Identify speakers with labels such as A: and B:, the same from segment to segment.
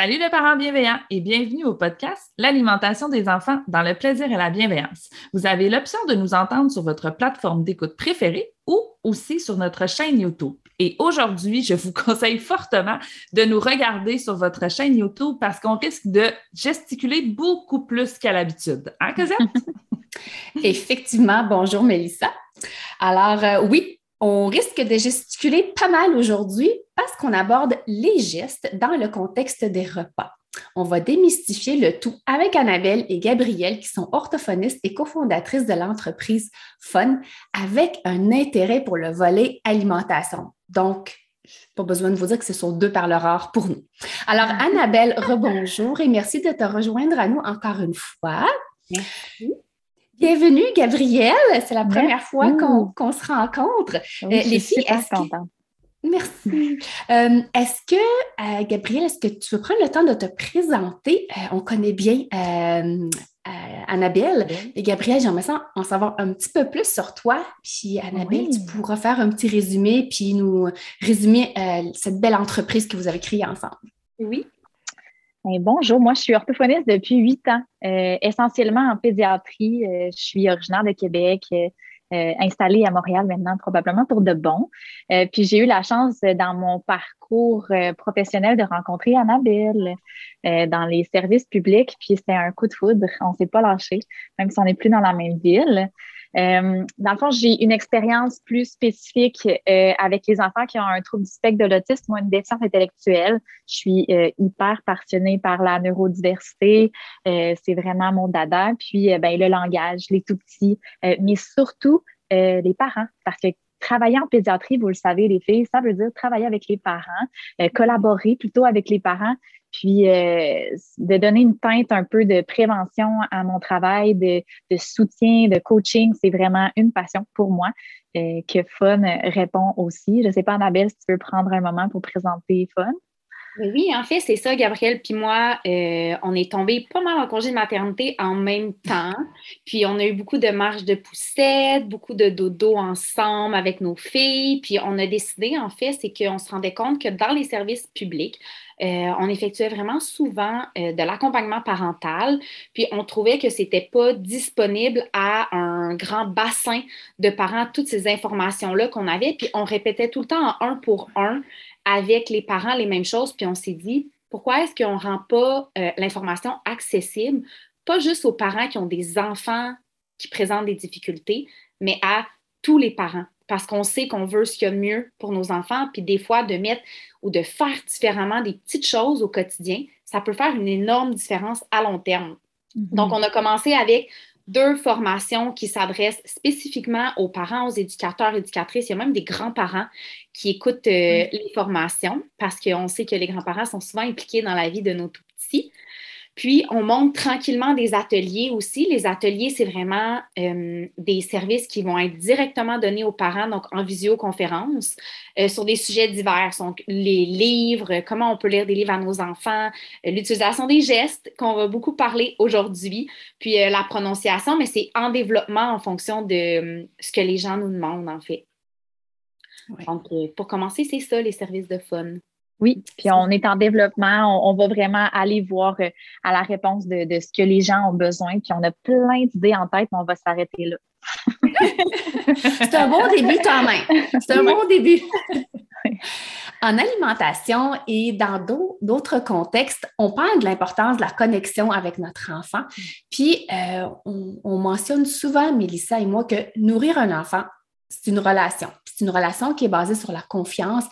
A: Salut les parents bienveillants et bienvenue au podcast L'alimentation des enfants dans le plaisir et la bienveillance. Vous avez l'option de nous entendre sur votre plateforme d'écoute préférée ou aussi sur notre chaîne YouTube. Et aujourd'hui, je vous conseille fortement de nous regarder sur votre chaîne YouTube parce qu'on risque de gesticuler beaucoup plus qu'à l'habitude. Hein, Cosette?
B: Effectivement. Bonjour, Mélissa. Alors, euh, oui, on risque de gesticuler pas mal aujourd'hui parce qu'on aborde les gestes dans le contexte des repas. On va démystifier le tout avec Annabelle et Gabrielle, qui sont orthophonistes et cofondatrices de l'entreprise Fun, avec un intérêt pour le volet alimentation. Donc, pas besoin de vous dire que ce sont deux parleurs rares pour nous. Alors, Annabelle, rebonjour et merci de te rejoindre à nous encore une fois. Merci. Bienvenue, Gabrielle. C'est la première fois qu'on se rencontre.
C: Euh, les filles, est-ce
B: Merci. Euh, est-ce que, euh, Gabrielle, est-ce que tu veux prendre le temps de te présenter? on connaît bien Annabelle. Et Gabrielle, j'aimerais en savoir un petit peu plus sur toi. Puis, Annabelle, tu pourras faire un petit résumé, puis nous résumer cette belle entreprise que vous avez créée ensemble.
C: Oui, bonjour, moi je suis orthophoniste depuis huit ans, euh, essentiellement en pédiatrie. Euh, je suis originaire de Québec, euh, installée à Montréal maintenant probablement pour de bon. puis j'ai eu la chance dans mon parcours professionnel de rencontrer Annabelle dans les services publics. Puis c'était un coup de foudre, on s'est pas lâché, même si on n'est plus dans la même ville. Euh, dans le fond, j'ai une expérience plus spécifique euh, avec les enfants qui ont un trouble du spectre de l'autisme ou une déficience intellectuelle. Je suis euh, hyper passionnée par la neurodiversité. c'est vraiment mon dada. Puis, ben, le langage, les tout petits, mais surtout les parents, parce que travailler en pédiatrie, vous le savez, les filles, ça veut dire travailler avec les parents, collaborer plutôt avec les parents, puis euh, de donner une teinte un peu de prévention à mon travail, de, soutien, de coaching, c'est vraiment une passion pour moi euh, que Fun répond aussi. Je ne sais pas, Annabelle, si tu veux prendre un moment pour présenter Fun.
D: Oui, en fait, c'est ça, Gabriel. Puis moi, euh, on est tombé pas mal en congé de maternité en même temps. Puis on a eu beaucoup de marches de poussettes, beaucoup de dodo ensemble avec nos filles. Puis on a décidé, en fait, c'est qu'on se rendait compte que dans les services publics, euh, on effectuait vraiment souvent euh, de l'accompagnement parental, puis on trouvait que ce n'était pas disponible à un grand bassin de parents, toutes ces informations-là qu'on avait, puis on répétait tout le temps en un pour un avec les parents les mêmes choses, puis on s'est dit, pourquoi est-ce qu'on ne rend pas euh, l'information accessible, pas juste aux parents qui ont des enfants qui présentent des difficultés, mais à tous les parents? Parce qu'on sait qu'on veut ce qu'il y a de mieux pour nos enfants, puis des fois de mettre ou de faire différemment des petites choses au quotidien, ça peut faire une énorme différence à long terme. Mm-hmm. Donc, on a commencé avec deux formations qui s'adressent spécifiquement aux parents, aux éducateurs, éducatrices. Il y a même des grands-parents qui écoutent euh, les formations parce qu'on sait que les grands-parents sont souvent impliqués dans la vie de nos tout petits. Puis, on monte tranquillement des ateliers aussi. Les ateliers, c'est vraiment euh, des services qui vont être directement donnés aux parents, donc en visioconférence, euh, sur des sujets divers. Donc, les livres, comment on peut lire des livres à nos enfants, euh, l'utilisation des gestes, qu'on va beaucoup parler aujourd'hui, puis la prononciation, mais c'est en développement en fonction de ce que les gens nous demandent, en fait. Donc, pour commencer, c'est ça, les services de fun.
C: Oui, puis on est en développement, on, va vraiment aller voir euh, à la réponse de, ce que les gens ont besoin, puis on a plein d'idées en tête, mais on va s'arrêter là.
B: c'est un bon début quand même. C'est un bon début. En alimentation et dans d'autres contextes, on parle de l'importance de la connexion avec notre enfant. Puis, euh, on, mentionne souvent, Mélissa et moi, que nourrir un enfant, c'est une relation. C'est une relation qui est basée sur la confiance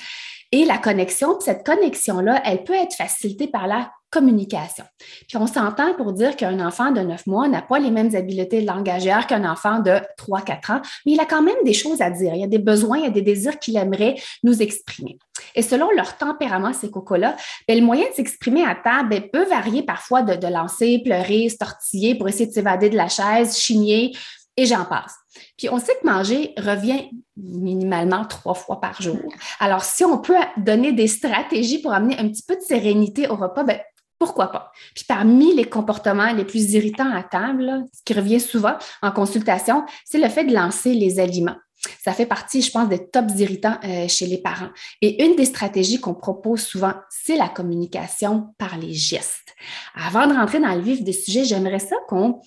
B: et la connexion. Cette connexion-là, elle peut être facilitée par la communication. Puis on s'entend pour dire qu'un enfant de 9 mois n'a pas les mêmes habiletés langagières qu'un enfant de 3-4 ans, mais il a quand même des choses à dire. Il y a des besoins, il y a des désirs qu'il aimerait nous exprimer. Et selon leur tempérament, ces cocos-là, ben, le moyen de s'exprimer à table ben, peut varier parfois de, de lancer, pleurer, se tortiller pour essayer de s'évader de la chaise, chigner, et j'en passe. Puis on sait que manger revient minimalement trois fois par jour. Alors, si on peut donner des stratégies pour amener un petit peu de sérénité au repas, ben, pourquoi pas? Puis parmi les comportements les plus irritants à table, ce qui revient souvent en consultation, c'est le fait de lancer les aliments. Ça fait partie, je pense, des tops irritants euh, chez les parents. Et une des stratégies qu'on propose souvent, c'est la communication par les gestes. Avant de rentrer dans le vif des sujets, j'aimerais ça qu'on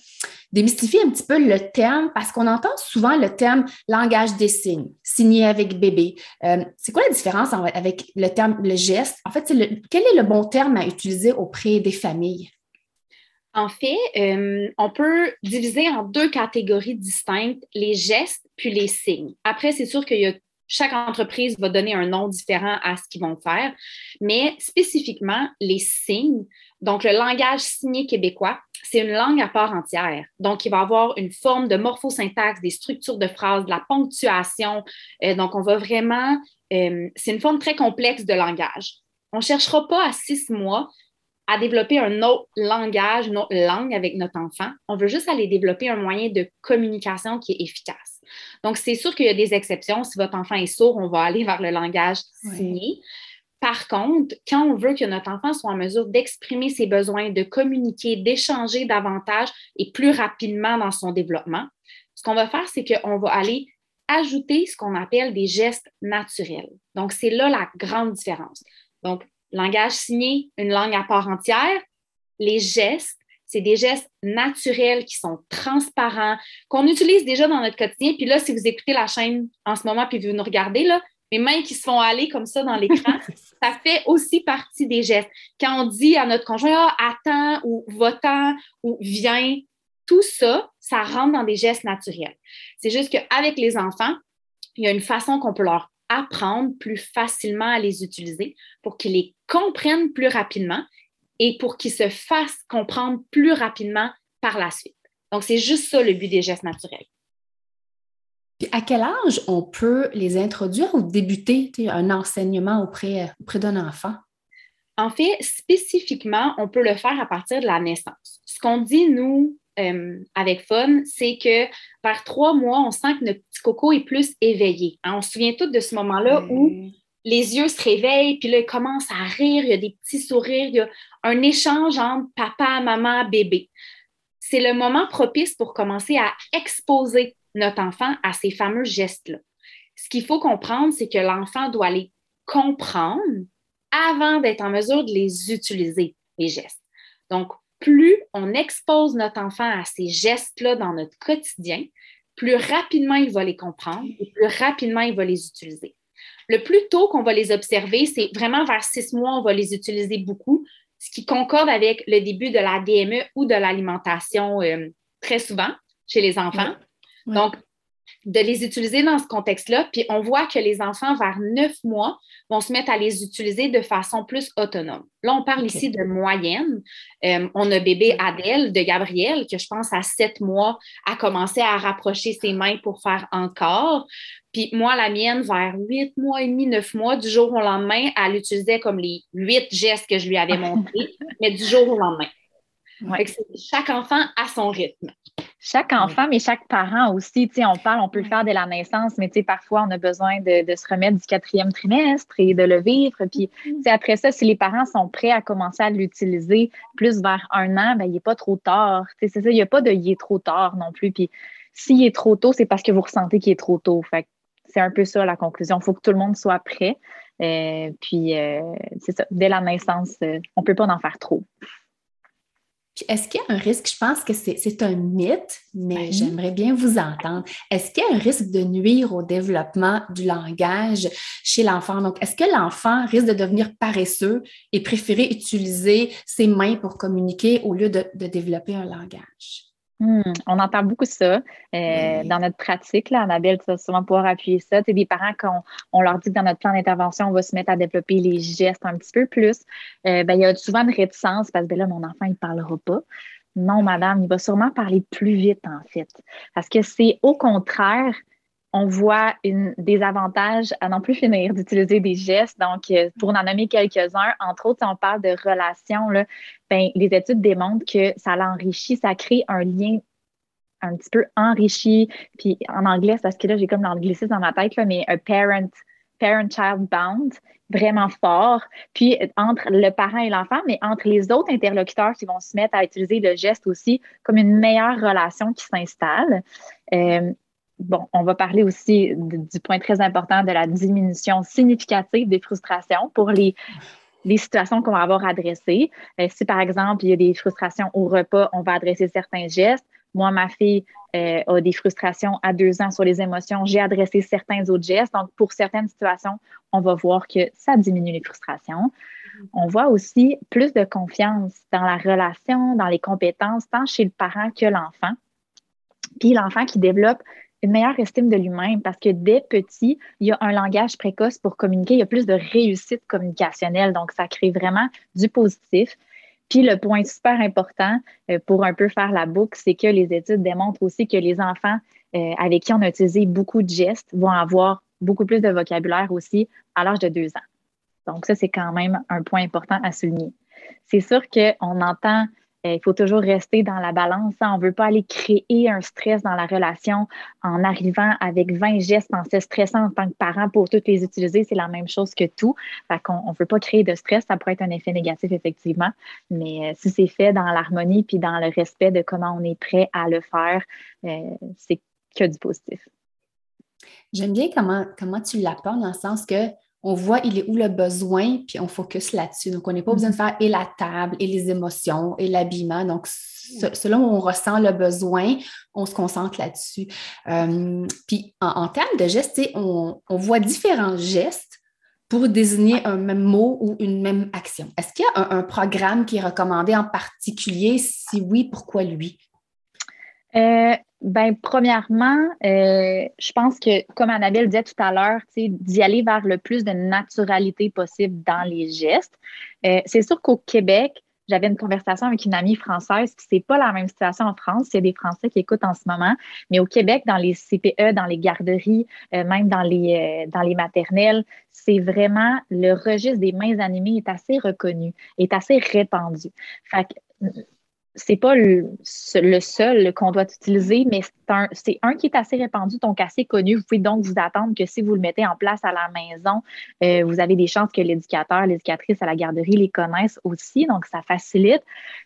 B: démystifie un petit peu le terme parce qu'on entend souvent le terme langage des signes, signer avec bébé. Euh, c'est quoi la différence avec le terme le geste? En fait, quel est le bon terme à utiliser auprès des familles?
D: En fait, euh, on peut diviser en deux catégories distinctes, les gestes puis les signes. Après, c'est sûr que chaque entreprise va donner un nom différent à ce qu'ils vont faire, mais spécifiquement, les signes, donc le langage signé québécois, c'est une langue à part entière. Donc, il va avoir une forme de morphosyntaxe, des structures de phrases, de la ponctuation. Euh, donc, on va vraiment, euh, c'est une forme très complexe de langage. On ne cherchera pas à six mois à développer un autre langage, une autre langue avec notre enfant. On veut juste aller développer un moyen de communication qui est efficace. Donc, c'est sûr qu'il y a des exceptions. Si votre enfant est sourd, on va aller vers le langage signé. Par contre, quand on veut que notre enfant soit en mesure d'exprimer ses besoins, de communiquer, d'échanger davantage et plus rapidement dans son développement, ce qu'on va faire, c'est qu'on va aller ajouter ce qu'on appelle des gestes naturels. Donc, c'est là la grande différence. Donc, Langage signé, une langue à part entière. Les gestes, c'est des gestes naturels qui sont transparents, qu'on utilise déjà dans notre quotidien. Puis là, si vous écoutez la chaîne en ce moment, puis vous nous regardez, là, mes mains qui se font aller comme ça dans l'écran, ça fait aussi partie des gestes. Quand on dit à notre conjoint, ah, attends ou va-t'en ou viens, tout ça, ça rentre dans des gestes naturels. C'est juste qu'avec les enfants, il y a une façon qu'on peut leur apprendre plus facilement à les utiliser pour qu'ils les comprennent plus rapidement et pour qu'ils se fassent comprendre plus rapidement par la suite. Donc, c'est juste ça le but des gestes naturels.
B: Puis à quel âge on peut les introduire ou débuter un enseignement auprès, auprès d'un enfant?
D: En fait, spécifiquement, on peut le faire à partir de la naissance. Ce qu'on dit, nous, euh, avec Fun, c'est que vers trois mois, on sent que notre petit coco est plus éveillé. Hein, on se souvient tous de ce moment-là où les yeux se réveillent, puis là, il commence à rire, il y a des petits sourires, il y a un échange entre papa, maman, bébé. C'est le moment propice pour commencer à exposer notre enfant à ces fameux gestes-là. Ce qu'il faut comprendre, c'est que l'enfant doit les comprendre avant d'être en mesure de les utiliser, les gestes. Donc, plus on expose notre enfant à ces gestes-là dans notre quotidien, plus rapidement il va les comprendre et plus rapidement il va les utiliser. Le plus tôt qu'on va les observer, c'est vraiment vers six mois, on va les utiliser beaucoup, ce qui concorde avec le début de la DME ou de l'alimentation euh, très souvent chez les enfants. Donc, de les utiliser dans ce contexte-là. Puis on voit que les enfants vers neuf mois vont se mettre à les utiliser de façon plus autonome. Là, on parle ici de moyenne. Euh, on a bébé Adèle de Gabriel, que je pense à sept mois a commencé à rapprocher ses mains pour faire encore. Puis moi, la mienne, vers huit mois et demi, neuf mois, du jour au lendemain, elle utilisait comme les huit gestes que je lui avais montrés, mais du jour au lendemain. Chaque enfant a son rythme.
C: Chaque enfant, mais chaque parent aussi. On parle, on peut le faire dès la naissance, mais parfois, on a besoin de, se remettre du quatrième trimestre et de le vivre. Puis mm-hmm. après ça, si les parents sont prêts à commencer à l'utiliser plus vers un an, ben, il n'est pas trop tard. C'est ça, il n'y a pas de il est trop tard non plus. Puis s'il est trop tôt, c'est parce que vous ressentez qu'il est trop tôt. Fait c'est un peu ça la conclusion. Il faut que tout le monde soit prêt. Euh, puis, euh, c'est ça, dès la naissance, euh, on ne peut pas en faire trop.
B: Puis est-ce qu'il y a un risque, je pense que c'est un mythe, mais j'aimerais bien vous entendre. Est-ce qu'il y a un risque de nuire au développement du langage chez l'enfant? Donc, est-ce que l'enfant risque de devenir paresseux et préférer utiliser ses mains pour communiquer au lieu de développer un langage?
C: Hmm, on entend beaucoup ça euh, dans notre pratique. Là, Annabelle, tu vas souvent pouvoir appuyer ça. Tu des parents, quand on, leur dit que dans notre plan d'intervention, on va se mettre à développer les gestes un petit peu plus, euh, ben, il y a souvent une réticence parce que ben là, mon enfant, il ne parlera pas. Non, madame, il va sûrement parler plus vite, en fait. Parce que c'est au contraire on voit des avantages à n'en plus finir d'utiliser des gestes. Donc, euh, pour en nommer quelques-uns, entre autres, si on parle de relations, là, ben, les études démontrent que ça l'enrichit, ça crée un lien un petit peu enrichi. Puis en anglais, parce que là, j'ai comme l'anglicisme dans ma tête, là, mais un parent, parent-child bond vraiment fort. Puis entre le parent et l'enfant, mais entre les autres interlocuteurs qui vont se mettre à utiliser le geste aussi comme une meilleure relation qui s'installe. Euh, bon, on va parler aussi du point très important de la diminution significative des frustrations pour les, situations qu'on va avoir adressées. Euh, si, par exemple, il y a des frustrations au repas, on va adresser certains gestes. Moi, ma fille euh, a des frustrations à deux ans sur les émotions. J'ai adressé certains autres gestes. Donc, pour certaines situations, on va voir que ça diminue les frustrations. On voit aussi plus de confiance dans la relation, dans les compétences, tant chez le parent que l'enfant. Puis l'enfant qui développe une meilleure estime de lui-même parce que dès petit, il y a un langage précoce pour communiquer, il y a plus de réussite communicationnelle. Donc, ça crée vraiment du positif. Puis le point super important euh, pour un peu faire la boucle, c'est que les études démontrent aussi que les enfants euh, avec qui on a utilisé beaucoup de gestes vont avoir beaucoup plus de vocabulaire aussi à l'âge de deux ans. Donc, ça, c'est quand même un point important à souligner. C'est sûr qu'on entend il faut toujours rester dans la balance. Hein. On ne veut pas aller créer un stress dans la relation en arrivant avec 20 gestes en se stressant en tant que parent pour toutes les utiliser. C'est la même chose que tout. Fait qu'on ne veut pas créer de stress. Ça pourrait être un effet négatif, effectivement. Mais euh, si c'est fait dans l'harmonie puis dans le respect de comment on est prêt à le faire, euh, c'est que du positif.
B: J'aime bien comment, comment tu l'apportes dans le sens que on voit il est où le besoin, puis on focus là-dessus. Donc, on n'est pas besoin de faire et la table, et les émotions, et l'habillement. Donc, selon où on ressent le besoin, on se concentre là-dessus. Euh, puis, en, termes de gestes, on, voit différents gestes pour désigner un même mot ou une même action. Est-ce qu'il y a un, programme qui est recommandé en particulier? Si oui, pourquoi lui?
C: Euh, ben, premièrement, euh, je pense que, comme Annabelle disait tout à l'heure, d'y aller vers le plus de naturalité possible dans les gestes. Euh, c'est sûr qu'au Québec, j'avais une conversation avec une amie française, puis c'est pas la même situation en France. Il y a des Français qui écoutent en ce moment, mais au Québec, dans les CPE, dans les garderies, euh, même dans les, dans les maternelles, c'est vraiment le registre des mains animées est assez reconnu, est assez répandu. Fait que, c'est pas le, seul qu'on doit utiliser, mais c'est un, qui est assez répandu, donc assez connu. Vous pouvez donc vous attendre que si vous le mettez en place à la maison, euh, vous avez des chances que l'éducateur, l'éducatrice à la garderie les connaissent aussi, donc ça facilite.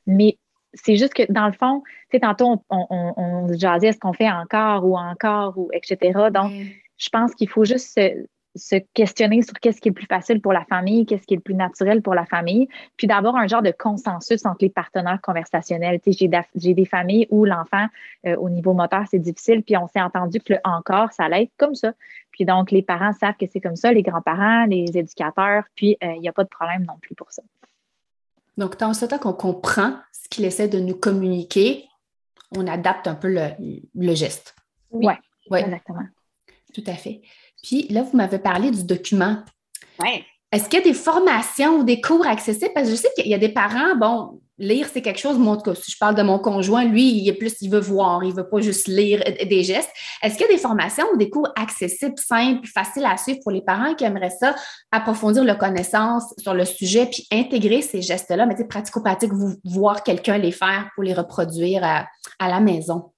C: Mais c'est juste que dans le fond, tu sais, tantôt on, on, on est-ce qu'on fait encore ou encore ou etc. Donc, je pense qu'il faut juste se, se questionner sur qu'est-ce qui est le plus facile pour la famille, qu'est-ce qui est le plus naturel pour la famille, puis d'avoir un genre de consensus entre les partenaires conversationnels. J'ai des familles où l'enfant, euh, au niveau moteur, c'est difficile, puis on s'est entendu que le encore, ça allait être comme ça. Puis donc, les parents savent que c'est comme ça, les grands-parents, les éducateurs, puis euh, il n'y a pas de problème non plus pour ça.
B: Donc, dans ce temps qu'on comprend ce qu'il essaie de nous communiquer, on adapte un peu le, geste.
C: Oui, ouais, exactement.
B: Tout à fait. Puis là, vous m'avez parlé du document.
D: Oui.
B: Est-ce qu'il y a des formations ou des cours accessibles? Parce que je sais qu'il y a des parents, bon, lire, c'est quelque chose, moi, en tout cas, si je parle de mon conjoint, lui, il est plus, il veut voir, il ne veut pas juste lire des gestes. Est-ce qu'il y a des formations ou des cours accessibles, simples, faciles à suivre pour les parents qui aimeraient ça, approfondir leur connaissance sur le sujet, puis intégrer ces gestes-là, mais pratico-pratique, voir quelqu'un les faire pour les reproduire à la maison?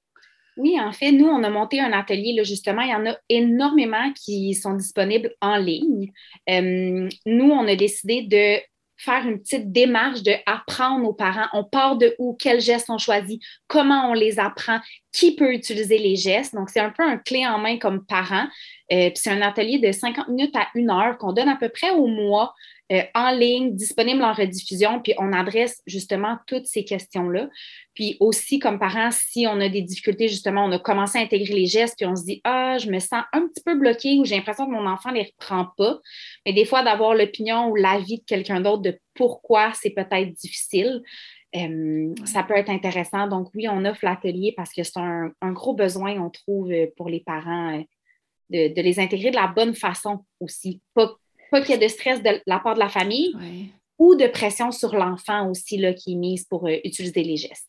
D: Oui, en fait, nous, on a monté un atelier, là, justement. Il y en a énormément qui sont disponibles en ligne. Euh, nous, on a décidé de faire une petite démarche de apprendre aux parents. On part de où, quels gestes on choisit, comment on les apprend, qui peut utiliser les gestes. Donc, c'est un peu un clé en main comme parent. Euh, c'est un atelier de 50 minutes à une heure qu'on donne à peu près au mois euh, en ligne, disponible en rediffusion, puis on adresse justement toutes ces questions-là. Puis aussi, comme parents, si on a des difficultés, justement, on a commencé à intégrer les gestes, puis on se dit, ah, je me sens un petit peu bloqué ou j'ai l'impression que mon enfant ne les reprend pas. Mais des fois, d'avoir l'opinion ou l'avis de quelqu'un d'autre de pourquoi c'est peut-être difficile, euh, ça peut être intéressant. Donc, oui, on offre l'atelier parce que c'est un, gros besoin, on trouve, euh, pour les parents de, les intégrer de la bonne façon aussi. Pas, pas qu'il y ait de stress de la part de la famille ou de pression sur l'enfant aussi là, qui est mise pour euh, utiliser les gestes.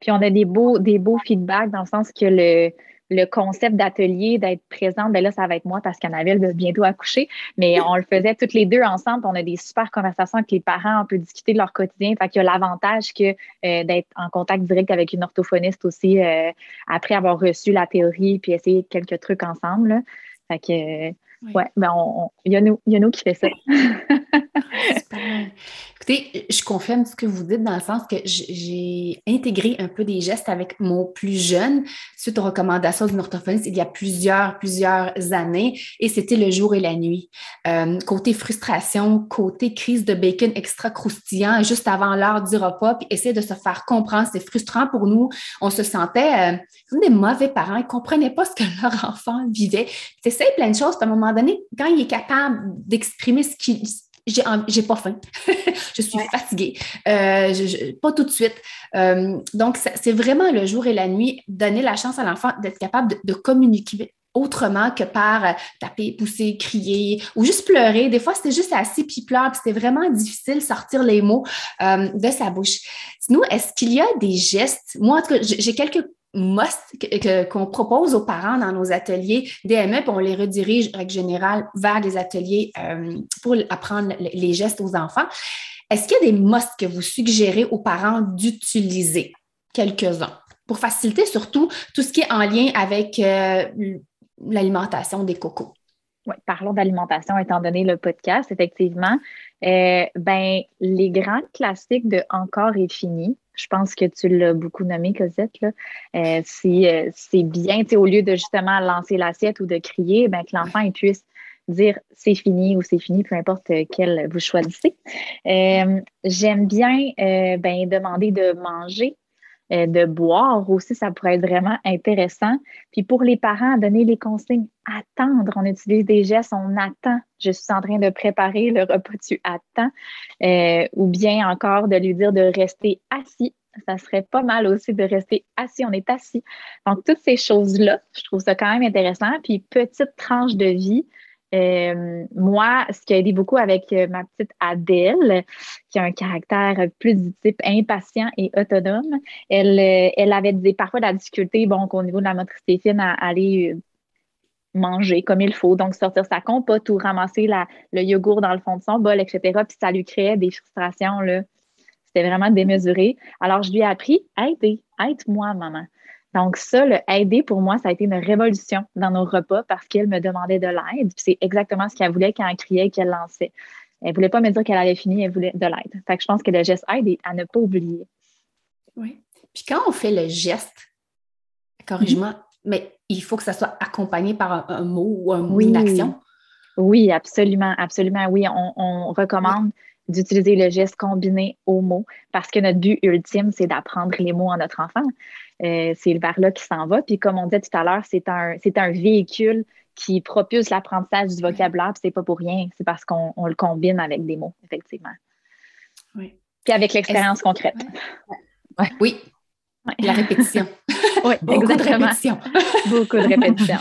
C: Puis on a des beaux, des beaux feedbacks dans le sens que le, le concept d'atelier, d'être présente, ben là, ça va être moi parce qu'Annabelle va bientôt accoucher, mais on le faisait toutes les deux ensemble. On a des super conversations avec les parents, on peut discuter de leur quotidien. Fait qu'il y a l'avantage que euh, d'être en contact direct avec une orthophoniste aussi euh, après avoir reçu la théorie puis essayer quelques trucs ensemble. Fait que Ouais, ben il y, y a nous qui fait ça.
B: Écoutez, je confirme ce que vous dites dans le sens que j'ai intégré un peu des gestes avec mon plus jeune suite aux recommandations d'une orthophoniste il y a plusieurs, plusieurs années et c'était le jour et la nuit. Euh, côté frustration, côté crise de bacon extra croustillant juste avant l'heure du repas, puis essayer de se faire comprendre. C'est frustrant pour nous. On se sentait euh, comme des mauvais parents. Ils ne comprenaient pas ce que leur enfant vivait. Tu plein de choses, puis à un moment donné, quand il est capable d'exprimer ce qu'il j'ai pas faim, je suis fatiguée, euh, pas tout de suite. Euh, donc, c'est vraiment le jour et la nuit, donner la chance à l'enfant d'être capable de, communiquer autrement que par euh, taper, pousser, crier ou juste pleurer. Des fois, c'était juste assis puis pleure, puis c'était vraiment difficile de sortir les mots de sa bouche. Sinon, est-ce qu'il y a des gestes? Moi, en tout cas, j'ai quelques must qu'on propose aux parents dans nos ateliers DME, puis on les redirige, règle générale, vers des ateliers euh, pour apprendre les gestes aux enfants. Est-ce qu'il y a des must que vous suggérez aux parents d'utiliser? Quelques-uns. Pour faciliter surtout tout ce qui est en lien avec euh, l'alimentation des cocos.
C: Oui, parlons d'alimentation étant donné le podcast, effectivement. Euh, ben, les grands classiques de Encore et fini, je pense que tu l'as beaucoup nommé, Cosette. Euh, euh, c'est, bien, au lieu de justement lancer l'assiette ou de crier, ben, que l'enfant puisse dire c'est fini ou c'est fini, peu importe quel vous choisissez. Euh, j'aime bien ben, demander de manger euh, de boire aussi, ça pourrait être vraiment intéressant. Puis pour les parents, donner les consignes, attendre, on utilise des gestes, on attend. Je suis en train de préparer le repas, tu attends. Euh, ou bien encore de lui dire de rester assis. Ça serait pas mal aussi de rester assis, on est assis. Donc, toutes ces choses-là, je trouve ça quand même intéressant. Puis, petite tranche de vie, euh, moi, ce qui a aidé beaucoup avec euh, ma petite Adèle, qui a un caractère plus du type impatient et autonome, elle, euh, elle avait parfois de la difficulté, bon, au niveau de la motricité fine, à aller manger comme il faut, donc sortir sa compote ou ramasser le yogourt dans le fond de son bol, etc. Puis ça lui créait des frustrations. C'était vraiment démesuré. Alors, je lui ai appris, aide, aide-moi, maman. Donc, ça, le aider pour moi, ça a été une révolution dans nos repas parce qu'elle me demandait de l'aide. C'est exactement ce qu'elle voulait quand elle criait et qu'elle lançait. Elle ne voulait pas me dire qu'elle allait finir, elle voulait de l'aide. Fait que je pense que le geste aide est à ne pas oublier.
B: Oui. Puis quand on fait le geste, corrige-moi, mais il faut que ça soit accompagné par un, mot ou un, une action?
C: Oui, absolument, absolument. Oui, on, recommande d'utiliser le geste combiné au mot parce que notre but ultime, c'est d'apprendre les mots à notre enfant. Euh, c'est vers là qui s'en va. Puis comme on disait tout à l'heure, c'est un, c'est un véhicule qui propulse l'apprentissage du vocabulaire, puis c'est pas pour rien, c'est parce qu'on le combine avec des mots, effectivement. Oui. Puis avec l'expérience concrète.
B: Oui, la répétition.
C: oui, Beaucoup de répétition. Beaucoup de répétition.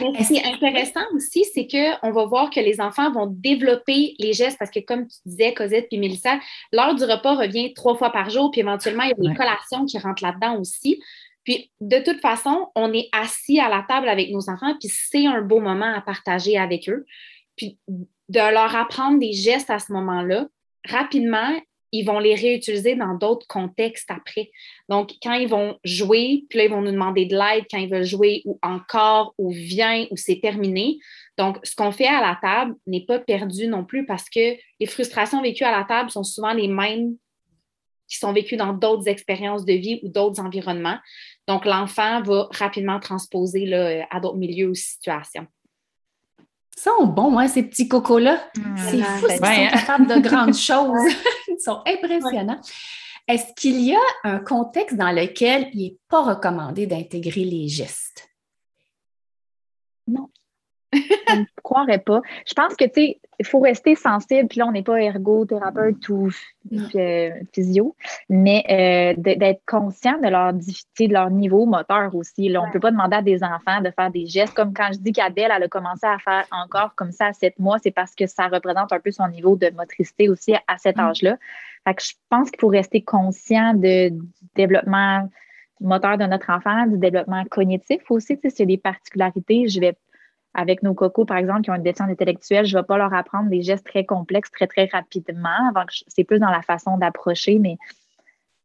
D: Ce qui est intéressant aussi, c'est qu'on va voir que les enfants vont développer les gestes parce que, comme tu disais, Cosette puis Mélissa, l'heure du repas revient trois fois par jour, puis éventuellement, il y a des collations qui rentrent là-dedans aussi. Puis, de toute façon, on est assis à la table avec nos enfants, puis c'est un beau moment à partager avec eux. Puis, de leur apprendre des gestes à ce moment-là, rapidement, ils vont les réutiliser dans d'autres contextes après. Donc, quand ils vont jouer, puis là, ils vont nous demander de l'aide quand ils veulent jouer ou encore, ou vient, ou c'est terminé. Donc, ce qu'on fait à la table n'est pas perdu non plus parce que les frustrations vécues à la table sont souvent les mêmes qui sont vécues dans d'autres expériences de vie ou d'autres environnements. Donc, l'enfant va rapidement transposer là, à d'autres milieux ou situations.
B: Sont bons, hein, ces petits cocos-là. c'est fou, ils sont hein. capables de grandes choses. ils sont impressionnants. Est-ce qu'il y a un contexte dans lequel il n'est pas recommandé d'intégrer les gestes?
C: Non. Je ne croirais pas. Je pense que, tu sais, il faut rester sensible. Puis là, on n'est pas ergothérapeute ou euh, physio, mais euh, d'être conscient de leur difficulté, de leur niveau moteur aussi. Là, on ne peut pas demander à des enfants de faire des gestes. Comme quand je dis qu'Adèle, elle a commencé à faire encore comme ça à sept mois, c'est parce que ça représente un peu son niveau de motricité aussi à cet mm. âge-là. Fait que je pense qu'il faut rester conscient de, du développement moteur de notre enfant, du développement cognitif aussi. S'il y a des particularités, je vais avec nos cocos, par exemple, qui ont une déficience intellectuelle, je ne vais pas leur apprendre des gestes très complexes très, très rapidement. C'est plus dans la façon d'approcher, mais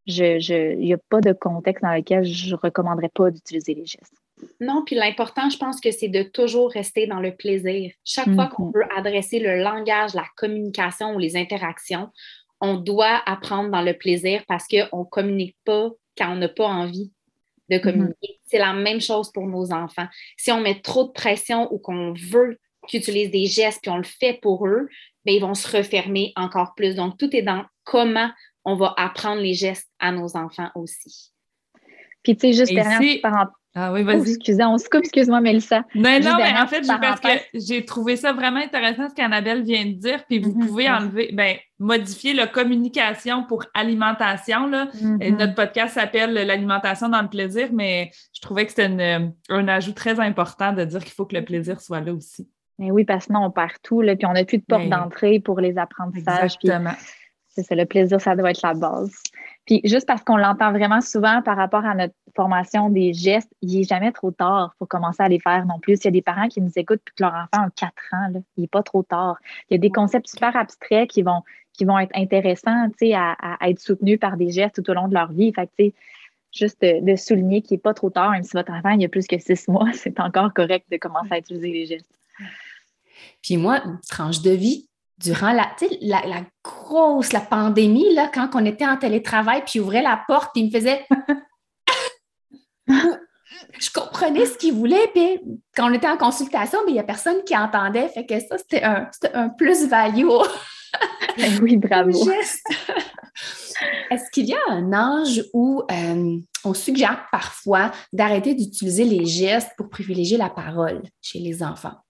C: il n'y a pas de contexte dans lequel je ne recommanderais pas d'utiliser les gestes.
D: Non, puis l'important, je pense que c'est de toujours rester dans le plaisir. Chaque fois qu'on veut adresser le langage, la communication ou les interactions, on doit apprendre dans le plaisir parce qu'on ne communique pas quand on n'a pas envie de mm-hmm. communiquer. C'est la même chose pour nos enfants. Si on met trop de pression ou qu'on veut qu'ils utilisent des gestes puis on le fait pour eux, bien, ils vont se refermer encore plus. Donc, tout est dans comment on va apprendre les gestes à nos enfants aussi.
C: Puis, tu sais, juste dernière parenthèse.
A: Ah oui, vas-y.
C: excusez, on se coupe, excuse-moi, Mélissa.
A: Non, non, mais en fait, parce que j'ai trouvé ça vraiment intéressant ce qu'Annabelle vient de dire, puis vous mm-hmm. pouvez enlever, ben, modifier la communication pour alimentation. Là. Mm-hmm. Notre podcast s'appelle L'alimentation dans le plaisir, mais je trouvais que c'était un ajout très important de dire qu'il faut que le plaisir soit là aussi.
C: Mais oui, parce que sinon, on perd tout, là, puis on n'a plus de porte d'entrée pour les apprentissages.
A: Exactement.
C: C'est ça, le plaisir, ça doit être la base. Puis juste parce qu'on l'entend vraiment souvent par rapport à notre formation des gestes, il n'est jamais trop tard pour commencer à les faire non plus. Il y a des parents qui nous écoutent puis que leur enfant a 4 ans, là, il n'est pas trop tard. Il y a des concepts super abstraits qui vont, qui vont être intéressants à, à, être soutenus par des gestes tout au long de leur vie. Fait que, juste de, souligner qu'il n'est pas trop tard, même si votre enfant il y a plus que six mois, c'est encore correct de commencer à utiliser les gestes.
B: Puis moi, tranche de vie, durant la, la, grosse, la pandémie, là, quand on était en télétravail, puis il ouvrait la porte, puis il me faisait. je comprenais ce qu'il voulait, puis quand on était en consultation, il n'y a personne qui entendait. Fait que ça, c'était un, un plus-value.
C: Ben oui, bravo.
B: Est-ce qu'il y a un âge où euh, on suggère parfois d'arrêter d'utiliser les gestes pour privilégier la parole chez les enfants?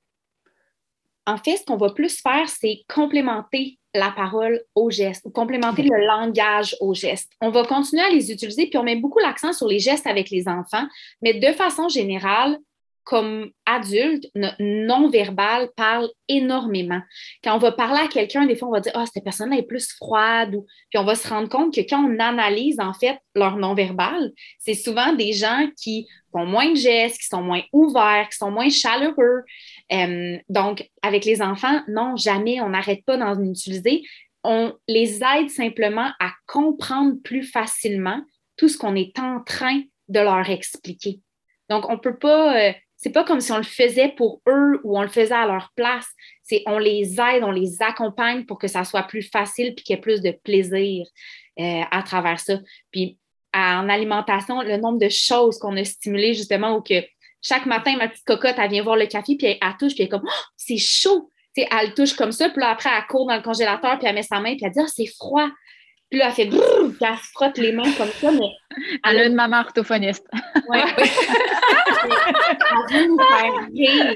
D: En fait, ce qu'on va plus faire, c'est complémenter la parole au geste ou complémenter le langage au geste. On va continuer à les utiliser, puis on met beaucoup l'accent sur les gestes avec les enfants, mais de façon générale, comme adulte, non-verbal parle énormément. Quand on va parler à quelqu'un, des fois, on va dire Ah, cette personne-là est plus froide. Puis on va se rendre compte que quand on analyse, en fait, leur non-verbal, c'est souvent des gens qui font moins de gestes, qui sont moins ouverts, qui sont moins chaleureux. Donc, avec les enfants, non, jamais, on n'arrête pas d'en utiliser. On les aide simplement à comprendre plus facilement tout ce qu'on est en train de leur expliquer. Donc, on ne peut pas, euh, c'est pas comme si on le faisait pour eux ou on le faisait à leur place. C'est on les aide, on les accompagne pour que ça soit plus facile puis qu'il y ait plus de plaisir euh, à travers ça. Puis en alimentation, le nombre de choses qu'on a stimulées justement ou que chaque matin, ma petite cocotte, elle vient voir le café puis elle, touche puis elle est comme oh, c'est chaud. elle touche comme ça, puis là, après, elle court dans le congélateur, puis elle met sa main, puis elle dit oh, c'est froid. Puis là, elle fait brrr, puis elle frotte les mains comme ça, mais.
C: Elle, a une maman orthophoniste.
D: Oui, elle nous faire rire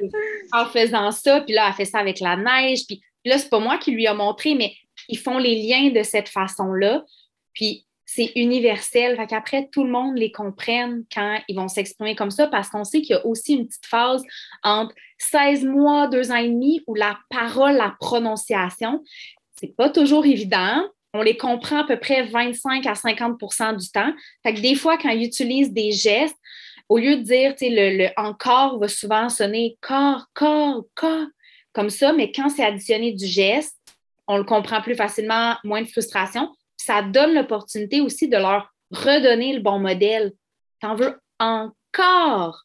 D: en faisant ça, puis là, elle fait ça avec la neige, puis, puis là, c'est pas moi qui lui a montré, mais ils font les liens de cette façon-là. Puis c'est universel. Fait qu'après, tout le monde les comprenne quand ils vont s'exprimer comme ça parce qu'on sait qu'il y a aussi une petite phase entre 16 mois, 2 ans et demi où la parole, la prononciation, c'est pas toujours évident. On les comprend à peu près 25 à 50% du temps. Fait que des fois, quand ils utilisent des gestes, au lieu de dire, le, encore va souvent sonner corps, corps, corps, comme ça, mais quand c'est additionné du geste, on le comprend plus facilement, moins de frustration ça donne l'opportunité aussi de leur redonner le bon modèle. T'en veux encore?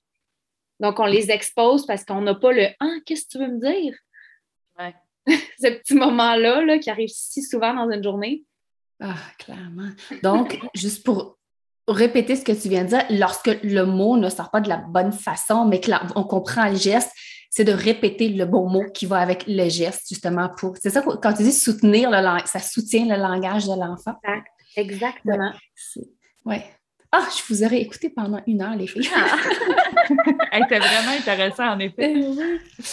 D: Donc, on les expose parce qu'on n'a pas le Ah, qu'est-ce que tu veux me dire? Ce petit moment-là là, qui arrive si souvent dans une journée.
B: Ah, clairement. Donc, juste pour répéter ce que tu viens de dire, lorsque le mot ne sort pas de la bonne façon, mais qu'on comprend le geste, c'est de répéter le bon mot qui va avec le geste, justement, pour. C'est ça, quand tu dis soutenir le langage, ça soutient le langage de l'enfant.
D: Exactement.
B: Oui. Ah, je vous aurais écouté pendant une heure, les filles. Ah.
A: C'était vraiment intéressant, en effet.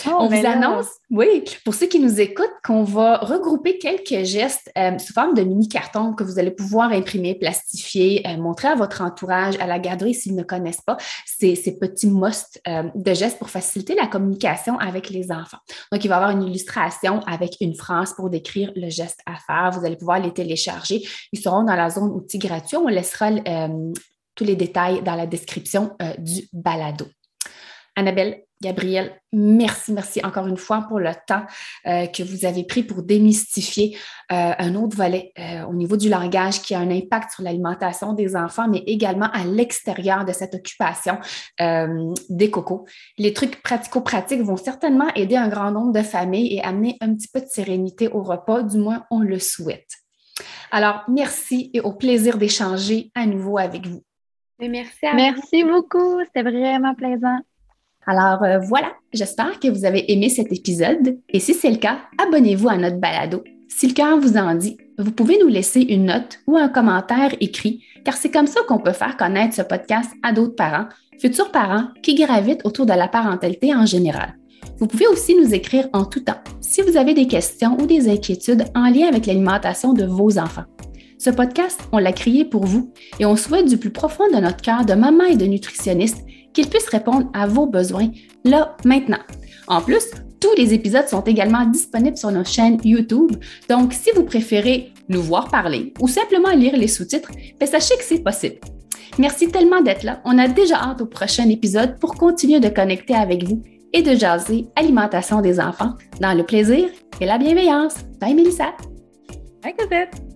B: Oh, On vous annonce, oui, pour ceux qui nous écoutent, qu'on va regrouper quelques gestes euh, sous forme de mini-cartons que vous allez pouvoir imprimer, plastifier, euh, montrer à votre entourage, à la garderie s'ils ne connaissent pas ces, ces petits musts euh, de gestes pour faciliter la communication avec les enfants. Donc, il va y avoir une illustration avec une phrase pour décrire le geste à faire. Vous allez pouvoir les télécharger. Ils seront dans la zone outils gratuits. On laissera tous les détails dans la description euh, du balado. Annabelle, Gabrielle, merci, merci encore une fois pour le temps euh, que vous avez pris pour démystifier euh, un autre volet au niveau du langage qui a un impact sur l'alimentation des enfants, mais également à l'extérieur de cette occupation des cocos. Les trucs pratico-pratiques vont certainement aider un grand nombre de familles et amener un petit peu de sérénité au repas, du moins on le souhaite. Alors, merci et au plaisir d'échanger à nouveau avec vous.
C: Merci à Merci beaucoup, c'était vraiment plaisant.
B: Alors euh, voilà, j'espère que vous avez aimé cet épisode et si c'est le cas, abonnez-vous à notre balado. Si le cœur vous en dit, vous pouvez nous laisser une note ou un commentaire écrit, car c'est comme ça qu'on peut faire connaître ce podcast à d'autres parents, futurs parents qui gravitent autour de la parentalité en général. Vous pouvez aussi nous écrire en tout temps si vous avez des questions ou des inquiétudes en lien avec l'alimentation de vos enfants. Ce podcast, on l'a créé pour vous et on souhaite du plus profond de notre cœur de maman et de nutritionniste qu'il puisse répondre à vos besoins là, maintenant. En plus, tous les épisodes sont également disponibles sur nos chaînes YouTube, donc si vous préférez nous voir parler ou simplement lire les sous-titres, ben, sachez que c'est possible. Merci tellement d'être là. On a déjà hâte au prochain épisode pour continuer de connecter avec vous et de jaser alimentation des enfants dans le plaisir et la bienveillance. Bye Mélissa.
A: Bye Cosette.